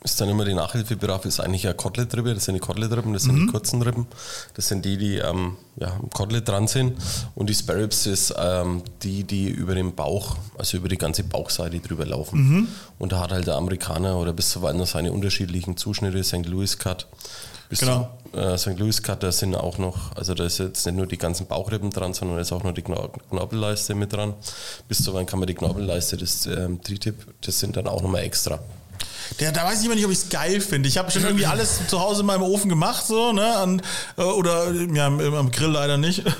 ist dann immer die Nachhilfebedarf, ist eigentlich ja Kotelettrippe, das sind die Koteletrippen, das sind Mhm. die kurzen Rippen, das sind die, die ähm, ja, am Kotelett dran sind und die Spare Ribs ist ähm, die, die über den Bauch, also über die ganze Bauchseite drüber laufen. Mhm. Und da hat halt der Amerikaner oder bis zuweilen noch seine unterschiedlichen Zuschnitte, St. Louis Cut, bis Genau. zu äh, St. Louis Cut, da sind auch noch, also da ist jetzt nicht nur die ganzen Bauchrippen dran, sondern da ist auch noch die Kno Knorpelleiste mit dran. Bis zuweilen kann man die Knorpelleiste, das ähm, Tritip, das sind dann auch nochmal extra. Der, da weiß ich immer nicht, ob ich es geil finde. Ich habe schon irgendwie alles zu Hause in meinem Ofen gemacht, so, ne? An, äh, oder ja, am, Grill leider nicht.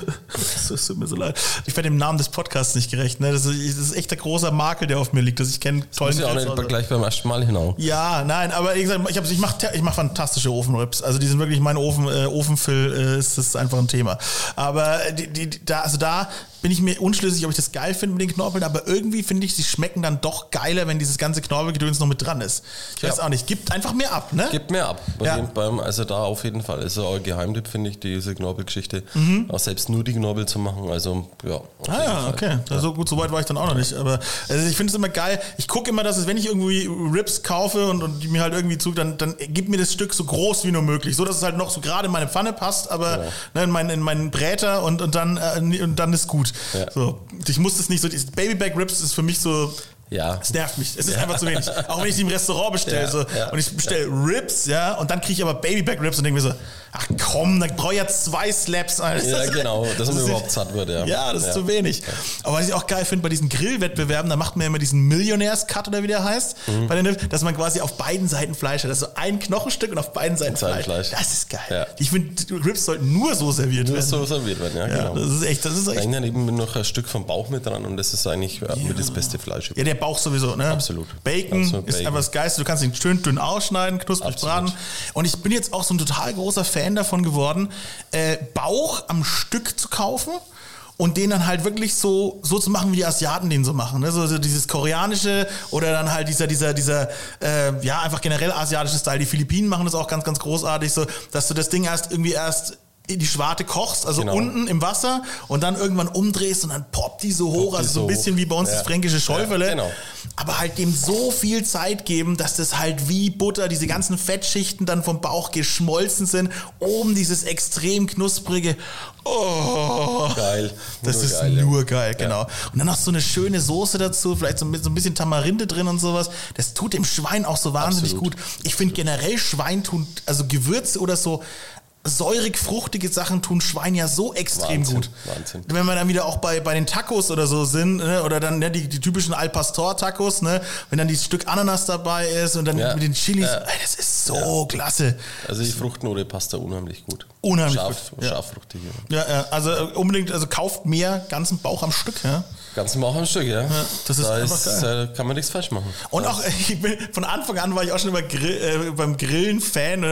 Es tut mir so leid. Ich werde dem Namen des Podcasts nicht gerecht. Ne? Das, ist, das ist echt der große Makel, der auf mir liegt. Dass ich kenne tollen Muss ja auch nicht gleich beim ersten Mal hinaus. Ja, nein, aber wie gesagt, ich, hab- ich mache ich mach fantastische Ofenrips. Also die sind wirklich mein Ofen, äh, Ofenfill äh, ist das einfach ein Thema. Aber die, die, die, da, also da bin ich mir unschlüssig, ob ich das geil finde mit den Knorpeln, aber irgendwie finde ich, sie schmecken dann doch geiler, wenn dieses ganze Knorpelgedöns noch mit dran ist. Ich weiß Ja. auch nicht, gibt einfach mehr ab, ne? Gibt mehr ab. Ja. beim, also da auf jeden Fall. Also auch ein Geheimtipp finde ich, diese Knorpelgeschichte. Auch selbst nur die Knorpel zu machen. Also ja. Mhm. Ah ja, Fall. okay. Da So gut, so weit war ich dann auch noch nicht. Aber also ich finde es immer geil. Ich gucke immer, dass es, wenn ich irgendwie Rips kaufe und, und die mir halt irgendwie zu, dann, dann gib mir das Stück so groß wie nur möglich, so dass es halt noch so gerade in meine Pfanne passt, aber ne, in, meinen, in meinen Bräter und, und dann äh, und dann ist gut. Ja. So, ich muss das nicht so. Babyback Rips ist für mich so. Ja. Es nervt mich. Es ist einfach zu wenig. Auch wenn ich die im Restaurant bestelle. Ja, so, ja, und ich bestelle Ribs, ja, und dann kriege ich aber Babyback Ribs und denke mir so, ach komm, dann brauche ich ja zwei Slaps. Alter. Ja, genau, dass man ist- überhaupt satt wird, ja. Ja, das ist Ja. zu wenig. Aber was ich auch geil finde bei diesen Grillwettbewerben, da macht man ja immer diesen Millionärs-Cut oder wie der heißt, Mhm. bei den, dass man quasi auf beiden Seiten Fleisch hat. Das ist so ein Knochenstück und auf beiden Seiten Fleisch. Fleisch. Das ist geil. Ja. Ich finde, Ribs sollten nur so serviert Nur werden. so serviert werden, ja, ja, genau. das ist echt, das ist Da echt. dann eben noch ein Stück vom Bauch mit dran und das ist eigentlich ja, mit das beste Fleisch. Ja, der Bauch sowieso, ne? Absolut. Bacon Absolut ist Bacon. einfach das Geiste. Du kannst ihn schön dünn ausschneiden, knusprig Absolut. braten. Und ich bin jetzt auch so ein total großer Fan davon geworden, äh, Bauch am Stück zu kaufen und den dann halt wirklich so, so zu machen, wie die Asiaten den so machen. Ne? So, so dieses koreanische oder dann halt dieser, dieser, dieser, äh, ja, einfach generell asiatische Style. Die Philippinen machen das auch ganz, ganz großartig, so, dass du das Ding erst irgendwie erst die Schwarte kochst, also Genau. unten im Wasser und dann irgendwann umdrehst und dann poppt die so hoch, die also so ein bisschen hoch. wie bei uns Ja. das fränkische Schäufele. Ja, genau. Aber halt dem so viel Zeit geben, dass das halt wie Butter, diese ganzen Fettschichten dann vom Bauch geschmolzen sind, oben dieses extrem knusprige, oh, Geil. das Nur ist geil, ja. nur geil, genau. Und dann noch so eine schöne Soße dazu, vielleicht so mit so ein bisschen Tamarinde drin und sowas. Das tut dem Schwein auch so wahnsinnig Absolut. gut. Ich finde generell Schwein tun, also Gewürze oder so säurig fruchtige Sachen tun Schwein ja so extrem Wahnsinn, gut. Wahnsinn. Wenn wir dann wieder auch bei, bei den Tacos oder so sind, ne, oder dann ne, die, die typischen Al Pastor Tacos, ne, wenn dann dieses Stück Ananas dabei ist und dann Ja. mit den Chilis, Ja. ey, das ist so klasse. Also die Fruchtnote passt da unheimlich gut. Unheimlich Scharf, gut, ja. Scharffruchtig. Ja. Ja, ja, also äh, unbedingt, also kauft mehr ganzen Bauch am Stück, ja. Ganz Bauch am Stück, ja. das ist da einfach ist, geil. äh, kann man nichts falsch machen. Und auch, äh, ich bin, von Anfang an war ich auch schon immer Grill, äh, beim Grillen Fan.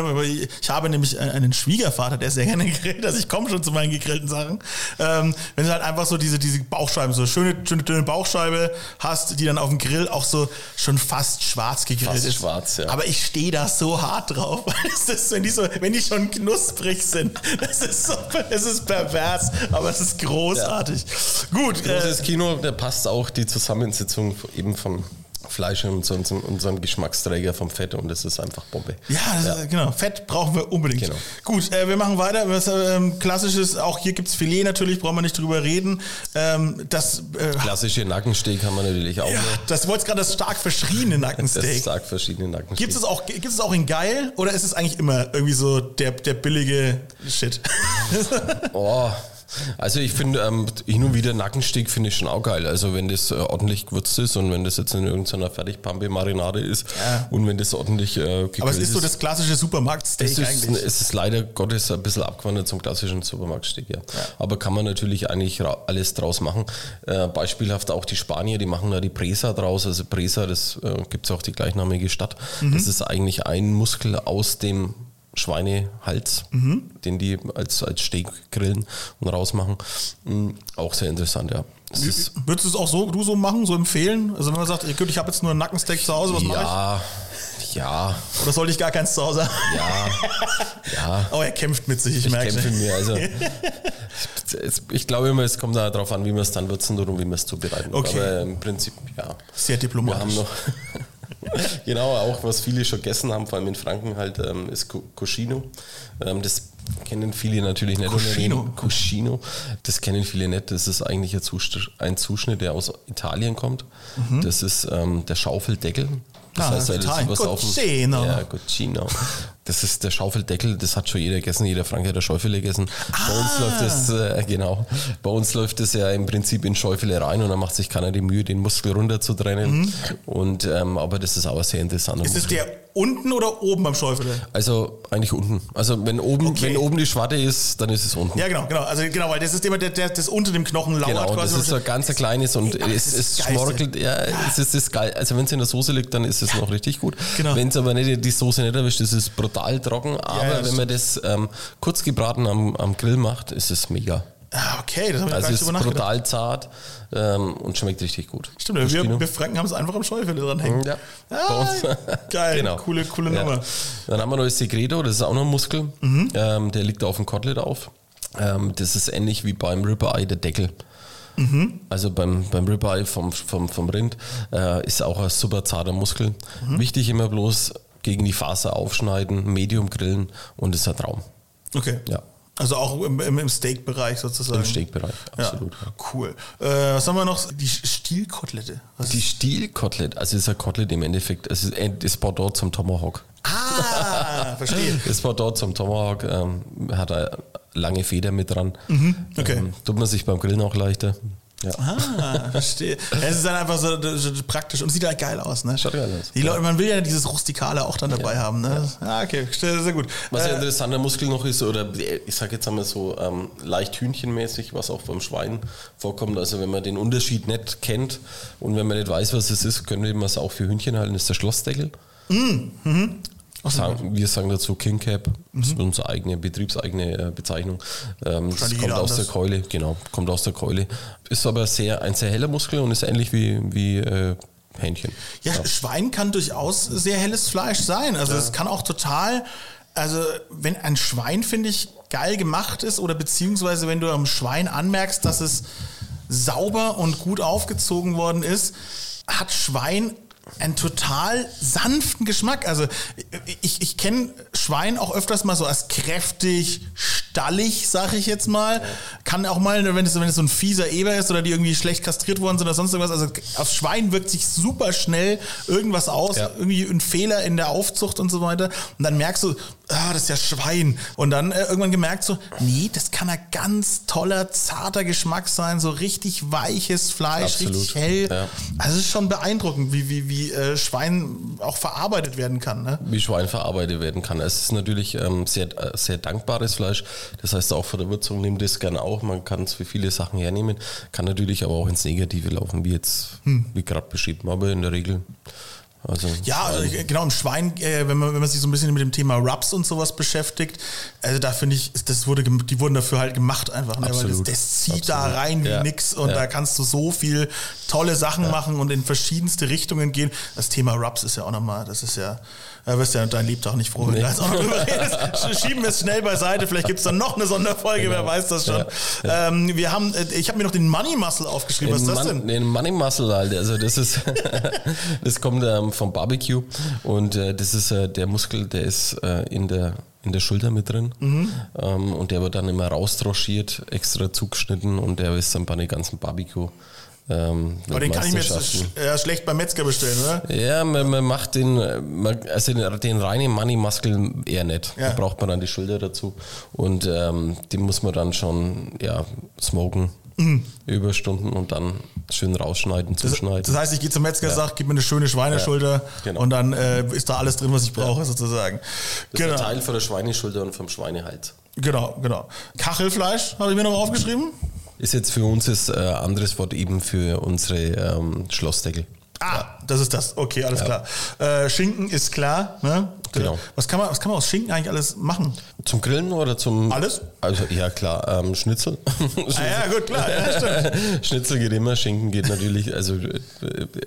Ich habe nämlich einen Schwiegervater, der sehr gerne grillt. Also ich komme schon zu meinen gegrillten Sachen. Ähm, wenn du halt einfach so diese, diese Bauchscheiben, so schöne, schöne dünne Bauchscheibe hast, die dann auf dem Grill auch so schon fast schwarz gegrillt Fast ist. schwarz, ja. Aber ich stehe da so hart drauf. Das ist, wenn, die so, wenn die schon knusprig sind, das ist so, das ist pervers, aber es ist großartig. Gut, äh, Großes Kino, da passt auch die Zusammensetzung eben vom Fleisch und so- unserem, unserem Geschmacksträger vom Fett und das ist einfach Bombe. Ja, das Ist, genau. Fett brauchen wir unbedingt. Genau. Gut, äh, wir machen weiter. Was, ähm, klassisches, auch hier gibt's Filet natürlich, brauchen wir nicht drüber reden. Ähm, das, äh, Klassische Nackensteak haben wir natürlich auch ja, noch. das wollte gerade das stark verschriene Das Nackensteak. sagt verschiedene Nackensteak. Gibt es auch, gibt's es auch in geil oder ist es eigentlich immer irgendwie so der, der billige Shit? Oh, also ich finde, ähm, hin und wieder Nackensteak finde ich schon auch geil. Also wenn das äh, ordentlich gewürzt ist und wenn das jetzt in irgendeiner Fertigpampe-Marinade ist Ja. und wenn das ordentlich äh, Aber es ist so das klassische Supermarktsteak ist, eigentlich. es ist leider Gottes ein bisschen abgewandert zum klassischen Supermarktsteak, ja. Aber kann man natürlich eigentlich alles draus machen. Äh, beispielhaft auch die Spanier, die machen da die Presa draus. Also Presa, das äh, gibt es auch die gleichnamige Stadt. Mhm. Das ist eigentlich ein Muskel aus dem Schweinehals, Mhm. den die als, als Steak grillen und rausmachen. Mm, Auch sehr interessant, ja. Würdest du es auch so, du so machen, so empfehlen? Also wenn man sagt, ich habe jetzt nur einen Nackensteak zu Hause, was mache ja, ja, ich? Oder sollte ich gar keins zu Hause haben? ja, ja. Oh, er kämpft mit sich, ich, Ich merke kämpfe schon. in mir. Also, es, ich glaube immer, es kommt darauf an, wie man es dann würzen tut und wie man es zubereiten. Okay. Aber im Prinzip, ja. Sehr Wir diplomatisch. haben noch. genau, auch was viele schon gegessen haben, vor allem in Franken halt, ähm, ist Cu- Cuscino. Ähm, das kennen viele natürlich nicht. Cuscino. Cuscino. Das kennen viele nicht. Das ist eigentlich ein Zuschnitt, ein Zuschnitt der aus Italien kommt. Das ist ähm, der Schaufeldeckel. Das Mhm. Ah, heißt, das ist Italien. was auf dem- Cucino. Ja, Cucino. Das ist der Schaufeldeckel, das hat schon jeder gegessen, jeder Franke hat der Schäufele gegessen. Bei uns Ah. läuft das, äh, genau, bei uns läuft das ja im Prinzip in Schäufele rein und dann macht sich keiner die Mühe, den Muskel runterzutrennen. Und, ähm, aber das ist auch sehr interessant. Mhm. Ist es der unten oder oben beim Schäufele? also eigentlich unten. Also wenn oben, Okay. wenn oben die Schwarte ist, dann ist es unten. Ja, genau, genau. Also genau, weil das ist immer der, der das unter dem Knochen lauert Genau, das quasi. ist so ein ganz kleines und Ach, das es, ist es das schmorkelt, ja, es ist das geil. Also wenn es in der Soße liegt, dann ist es noch richtig gut. Genau. Wenn es aber nicht die Soße nicht erwischt, ist es brutal trocken. Aber ja, wenn man das ähm, kurz gebraten am, am Grill macht, ist es mega. Ah, okay, das habe ich Also gar nicht ist drüber brutal zart ähm, und schmeckt richtig gut. Stimmt, wir, wir Franken haben es einfach am Schäufele dranhängen. Ja, bei Ah, uns. geil, Genau. coole, coole Ja. Nummer. Dann haben wir noch das Segredo, das ist auch noch ein Muskel. Mhm. Ähm, der liegt auf dem Kotelett auf. Ähm, das ist ähnlich wie beim Ribeye, der Deckel. Mhm. Also beim, beim Ribeye vom, vom, vom Rind äh, ist auch ein super zarter Muskel. Mhm. Wichtig immer bloß gegen die Faser aufschneiden, Medium grillen und ist ein Traum. Okay. Ja. Also auch im, im, im Steak-Bereich sozusagen. Im Steakbereich, absolut. Ja, cool. Äh, was haben wir noch? Die Stielkotelette. Was Die Stielkotelett, also ist ein Kotelett im Endeffekt, es ist das Pendant zum Tomahawk. Ah, verstehe. Das Pendant zum Tomahawk ähm, hat eine lange Feder mit dran. okay. Ähm, tut man sich beim Grillen auch leichter. Ja. Ah, verstehe. Es ist dann einfach so, praktisch und sieht halt geil aus, ne? Schaut geil aus. Die Leute, man will ja dieses Rustikale auch dann dabei haben, ne? Ja, okay, sehr, gut. Was ein Äh, interessanter Muskel noch ist, oder ich sage jetzt einmal so ähm, leicht hühnchenmäßig, was auch beim Schwein vorkommt. Also wenn man den Unterschied nicht kennt und wenn man nicht weiß, was es ist, könnte man es auch für Hühnchen halten, ist der Schlossdeckel. Sagen, wir sagen dazu King Cap, das ist unsere eigene, betriebseigene äh, Bezeichnung. Ähm, das kommt aus der anders. Keule, genau, kommt aus der Keule. Ist aber sehr, ein sehr heller Muskel und ist ähnlich wie, wie äh, Hähnchen. Ja, Schwein kann durchaus sehr helles Fleisch sein. Also es kann auch total, also wenn ein Schwein, finde ich, geil gemacht ist oder beziehungsweise wenn du am Schwein anmerkst, dass es sauber und gut aufgezogen worden ist, hat Schwein einen total sanften Geschmack. Also ich, ich kenne Schwein auch öfters mal so als kräftig, stallig, sag ich jetzt mal. Kann auch mal, wenn es, wenn es so ein fieser Eber ist oder die irgendwie schlecht kastriert worden sind oder sonst irgendwas. Also aufs Schwein wirkt sich super schnell irgendwas aus, Ja. irgendwie ein Fehler in der Aufzucht und so weiter. Und dann merkst du, ah, das ist ja Schwein. Und dann äh, irgendwann gemerkt so, nee, das kann ein ganz toller, zarter Geschmack sein, so richtig weiches Fleisch, Absolut. richtig hell. Ja. Also es ist schon beeindruckend, wie, wie, wie äh, Schwein auch verarbeitet werden kann. Ne? wie Schwein verarbeitet werden kann. Es ist natürlich ähm, sehr, äh, sehr dankbares Fleisch. Das heißt, auch von der Würzung nimmt es gerne auch. Man kann es für viele Sachen hernehmen, kann natürlich aber auch ins Negative laufen, wie jetzt, wie gerade beschrieben. Aber in der Regel, also Ja, also, genau, im Schwein, äh, wenn, man, wenn man sich so ein bisschen mit dem Thema Rubs und sowas beschäftigt, also da finde ich, das wurde, die wurden dafür halt gemacht einfach. Ne? Weil das, Absolut. das zieht Absolut. da rein wie Ja. nix und Ja. da kannst du so viel tolle Sachen machen und in verschiedenste Richtungen gehen. Das Thema Rubs ist ja auch nochmal, das ist ja, da wirst du ja dein Liebtag nicht froh, wenn du jetzt auch noch drüber redest. Sch- Schieben wir es schnell beiseite, vielleicht gibt es dann noch eine Sonderfolge, wer weiß das schon. Ähm, wir haben, äh, ich habe mir noch den Money Muscle aufgeschrieben, was ist Den das denn? Den Money Muscle, Alter. Also das ist, das kommt ähm, vom Barbecue und äh, das ist äh, der Muskel, der ist äh, in der in der Schulter mit drin Mhm. ähm, und der wird dann immer rausdroschiert, extra zugeschnitten und der ist dann bei den ganzen Barbecue. Ähm, Aber den kann ich mir jetzt äh, schlecht beim Metzger bestellen, oder? Ja, man, man macht den, äh, man, also den, den reinen Money Muscle eher nicht. Ja. Da braucht man dann die Schulter dazu. Und ähm, den muss man dann schon, ja, smoken. Über Stunden und dann schön rausschneiden, zuschneiden. Das heißt, ich gehe zum Metzger, sag, gib mir eine schöne Schweineschulter Ja, genau. und dann äh, ist da alles drin, was ich brauche, sozusagen. das ist ein Genau, Teil von der Schweineschulter und vom Schweinehals. genau, genau. Kachelfleisch habe ich mir noch aufgeschrieben. Ist jetzt für uns das äh, anderes Wort eben für unsere ähm, Schlossdeckel. Ah, das ist das. Okay, alles klar. Äh, Schinken ist klar. Ne? Genau. Was kann, man, was kann man aus Schinken eigentlich alles machen? Zum Grillen oder zum. Alles? Also, ja, klar. Ähm, Schnitzel. Ah, ja, gut, klar. Ja. Schnitzel geht immer, Schinken geht natürlich, also äh,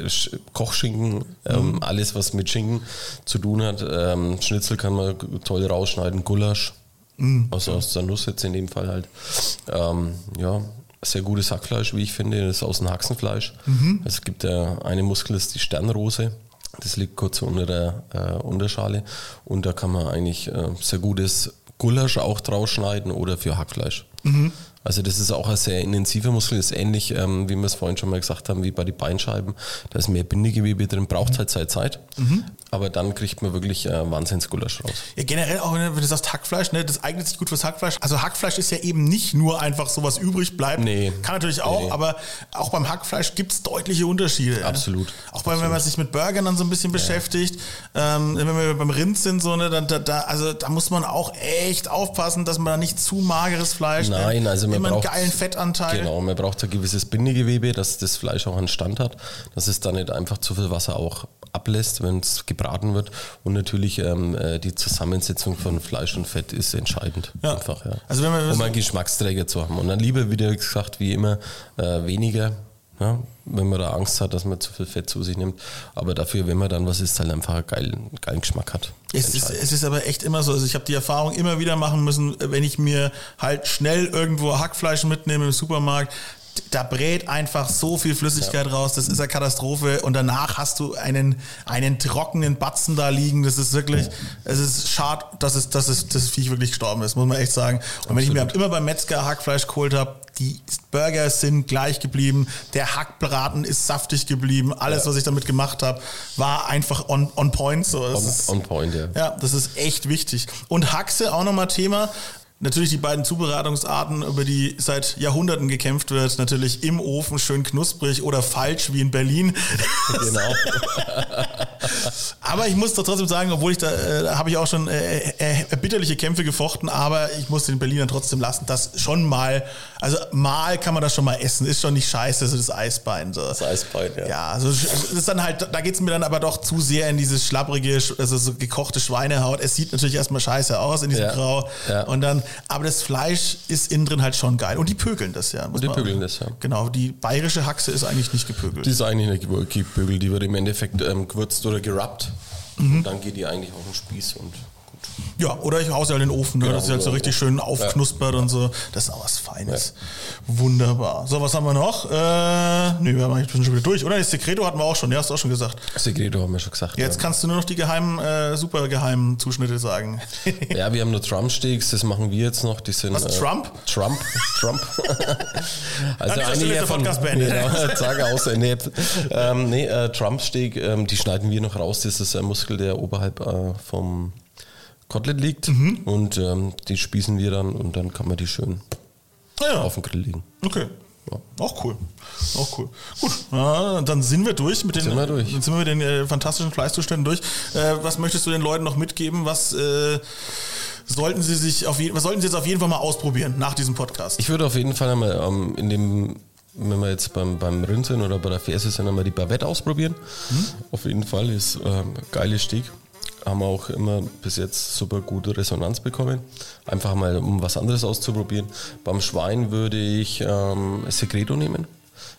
Sch- Kochschinken, ähm, Mhm. alles was mit Schinken zu tun hat. Ähm, Schnitzel kann man toll rausschneiden, Gulasch, Mhm. also aus der Nuss jetzt in dem Fall halt. Ähm, ja, sehr gutes Hackfleisch, wie ich finde, das ist aus dem Haxenfleisch. Mhm. Es gibt ja eine Muskel, das ist die Sternrose. Das liegt kurz unter der äh, Unterschale und da kann man eigentlich äh, sehr gutes Gulasch auch draus schneiden oder für Hackfleisch. Also das ist auch ein sehr intensiver Muskel, ist ähnlich, ähm, wie wir es vorhin schon mal gesagt haben, wie bei den Beinscheiben. Da ist mehr Bindegewebe drin, braucht halt seine Zeit, aber dann kriegt man wirklich äh, Wahnsinnsgulasch raus. Ja, generell auch, wenn du wenn du sagst Hackfleisch, ne, das eignet sich gut fürs Hackfleisch. Also Hackfleisch ist ja eben nicht nur einfach so, was übrig bleibt. Nee. Kann natürlich auch, Nee, aber auch beim Hackfleisch gibt es deutliche Unterschiede. ja. Absolut. Auch beim, wenn man sich mit Burgern dann so ein bisschen beschäftigt, ähm, wenn wir beim Rind sind, so, ne, da, da, also da muss man auch echt aufpassen, dass man da nicht zu mageres Fleisch Nein, also man immer einen braucht- geilen Fettanteil. Genau, man braucht ein gewisses Bindegewebe, dass das Fleisch auch einen Stand hat, dass es dann nicht einfach zu viel Wasser auch ablässt, wenn es gebraten wird. Und natürlich ähm, äh, die Zusammensetzung von Fleisch und Fett ist entscheidend. Ja. Einfach, ja. Also wenn man- um einen Geschmacksträger zu haben. Und dann lieber, wie gesagt, wie immer, äh, weniger. Ja, wenn man da Angst hat, dass man zu viel Fett zu sich nimmt. Aber dafür, wenn man dann was isst, halt einfach einen geilen, geilen Geschmack hat. Es ist, es ist aber echt immer so. Also ich habe die Erfahrung immer wieder machen müssen, wenn ich mir halt schnell irgendwo Hackfleisch mitnehme im Supermarkt. Da brät einfach so viel Flüssigkeit raus, das ist eine Katastrophe. Und danach hast du einen, einen trockenen Batzen da liegen. Das ist wirklich, es ist schade, dass, es, dass es, das Viech wirklich gestorben ist, muss man echt sagen. Und wenn ich mir immer beim Metzger Hackfleisch geholt habe, die Burger sind gleich geblieben, der Hackbraten ist saftig geblieben, alles, was ich damit gemacht habe, war einfach on, on point. So. Es ist- on, on point, ja. ja, das ist echt wichtig. Und Haxe auch nochmal Thema. Natürlich die beiden Zubereitungsarten, über die seit Jahrhunderten gekämpft wird. Natürlich im Ofen schön knusprig oder falsch wie in Berlin. Genau. aber ich muss doch trotzdem sagen, obwohl ich da äh, habe ich auch schon äh, äh, bitterliche Kämpfe gefochten, aber ich muss den Berlinern trotzdem lassen, dass schon mal, also mal kann man das schon mal essen, ist schon nicht scheiße, so das Eisbein. So. Das Eisbein, ja. Ja, also das ist dann halt, da geht's mir dann aber doch zu sehr in dieses schlapprige, also so gekochte Schweinehaut. Es sieht natürlich erstmal scheiße aus in diesem Ja, Grau. ja. Und dann, aber das Fleisch ist innen drin halt schon geil. Und die pökeln das ja. die pökeln das, ja. Genau, die bayerische Haxe ist eigentlich nicht gepökelt. Die ist eigentlich nicht gebügelt, die wird im Endeffekt ähm, gewürzt oder gerubbt. Mhm. Und dann geht die eigentlich auf den Spieß und. Ja, oder ich hause halt in den Ofen, ne? Genau, dass sie halt so oder richtig schön aufknuspert und so. Das ist auch was Feines. Wunderbar. So, was haben wir noch? Äh, nee, wir haben eigentlich schon wieder durch. Oder? Das Secreto hatten wir auch schon, ja, hast du auch schon gesagt. Secreto haben wir schon gesagt. Jetzt kannst du nur noch die geheimen, äh, super geheimen Zuschnitte sagen. ja. ja, wir haben nur Trumpsteaks, das machen wir jetzt noch. Die sind, Was, Trump? Trump, Trump. also einige ist der von. Genau, sag aus, nicht. Ähm, nee, äh, Trumpsteak, ähm, die schneiden wir noch raus. Das ist ein Muskel, der oberhalb äh, vom Kotelett liegt. Mhm. Und ähm, die spießen wir dann und dann kann man die schön ja, auf den Grill legen. okay. Auch cool. Auch cool. Gut, ja, dann sind wir durch mit den, Sind wir durch. Sind wir mit den äh, fantastischen Fleißzuständen durch. Äh, was möchtest du den Leuten noch mitgeben? Was äh, sollten sie sich auf jeden, was sollten sie jetzt auf jeden Fall mal ausprobieren nach diesem Podcast? Ich würde auf jeden Fall einmal ähm, in dem, wenn wir jetzt beim, beim Rind sind oder bei der Ferse sind, einmal die Bavette ausprobieren. Auf jeden Fall ist ähm, geiles Steg. Haben wir auch immer bis jetzt super gute Resonanz bekommen. Einfach mal, um was anderes auszuprobieren. Beim Schwein würde ich ähm, Secreto nehmen.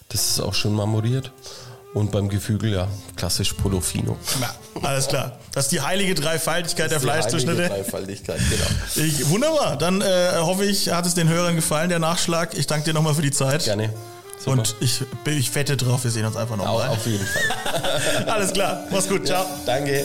Das ist auch schön marmoriert. Und beim Geflügel, ja, klassisch Polofino. Ja, alles klar. Das ist die heilige Dreifaltigkeit der Fleischzuschnitte. Dreifaltigkeit, genau. Ich, wunderbar. Dann äh, hoffe ich, hat es den Hörern gefallen, der Nachschlag. Ich danke dir nochmal für die Zeit. Gerne. Super. Und ich, ich wette drauf, wir sehen uns einfach nochmal. auf jeden Fall. Alles klar. Mach's gut. Ciao. Danke.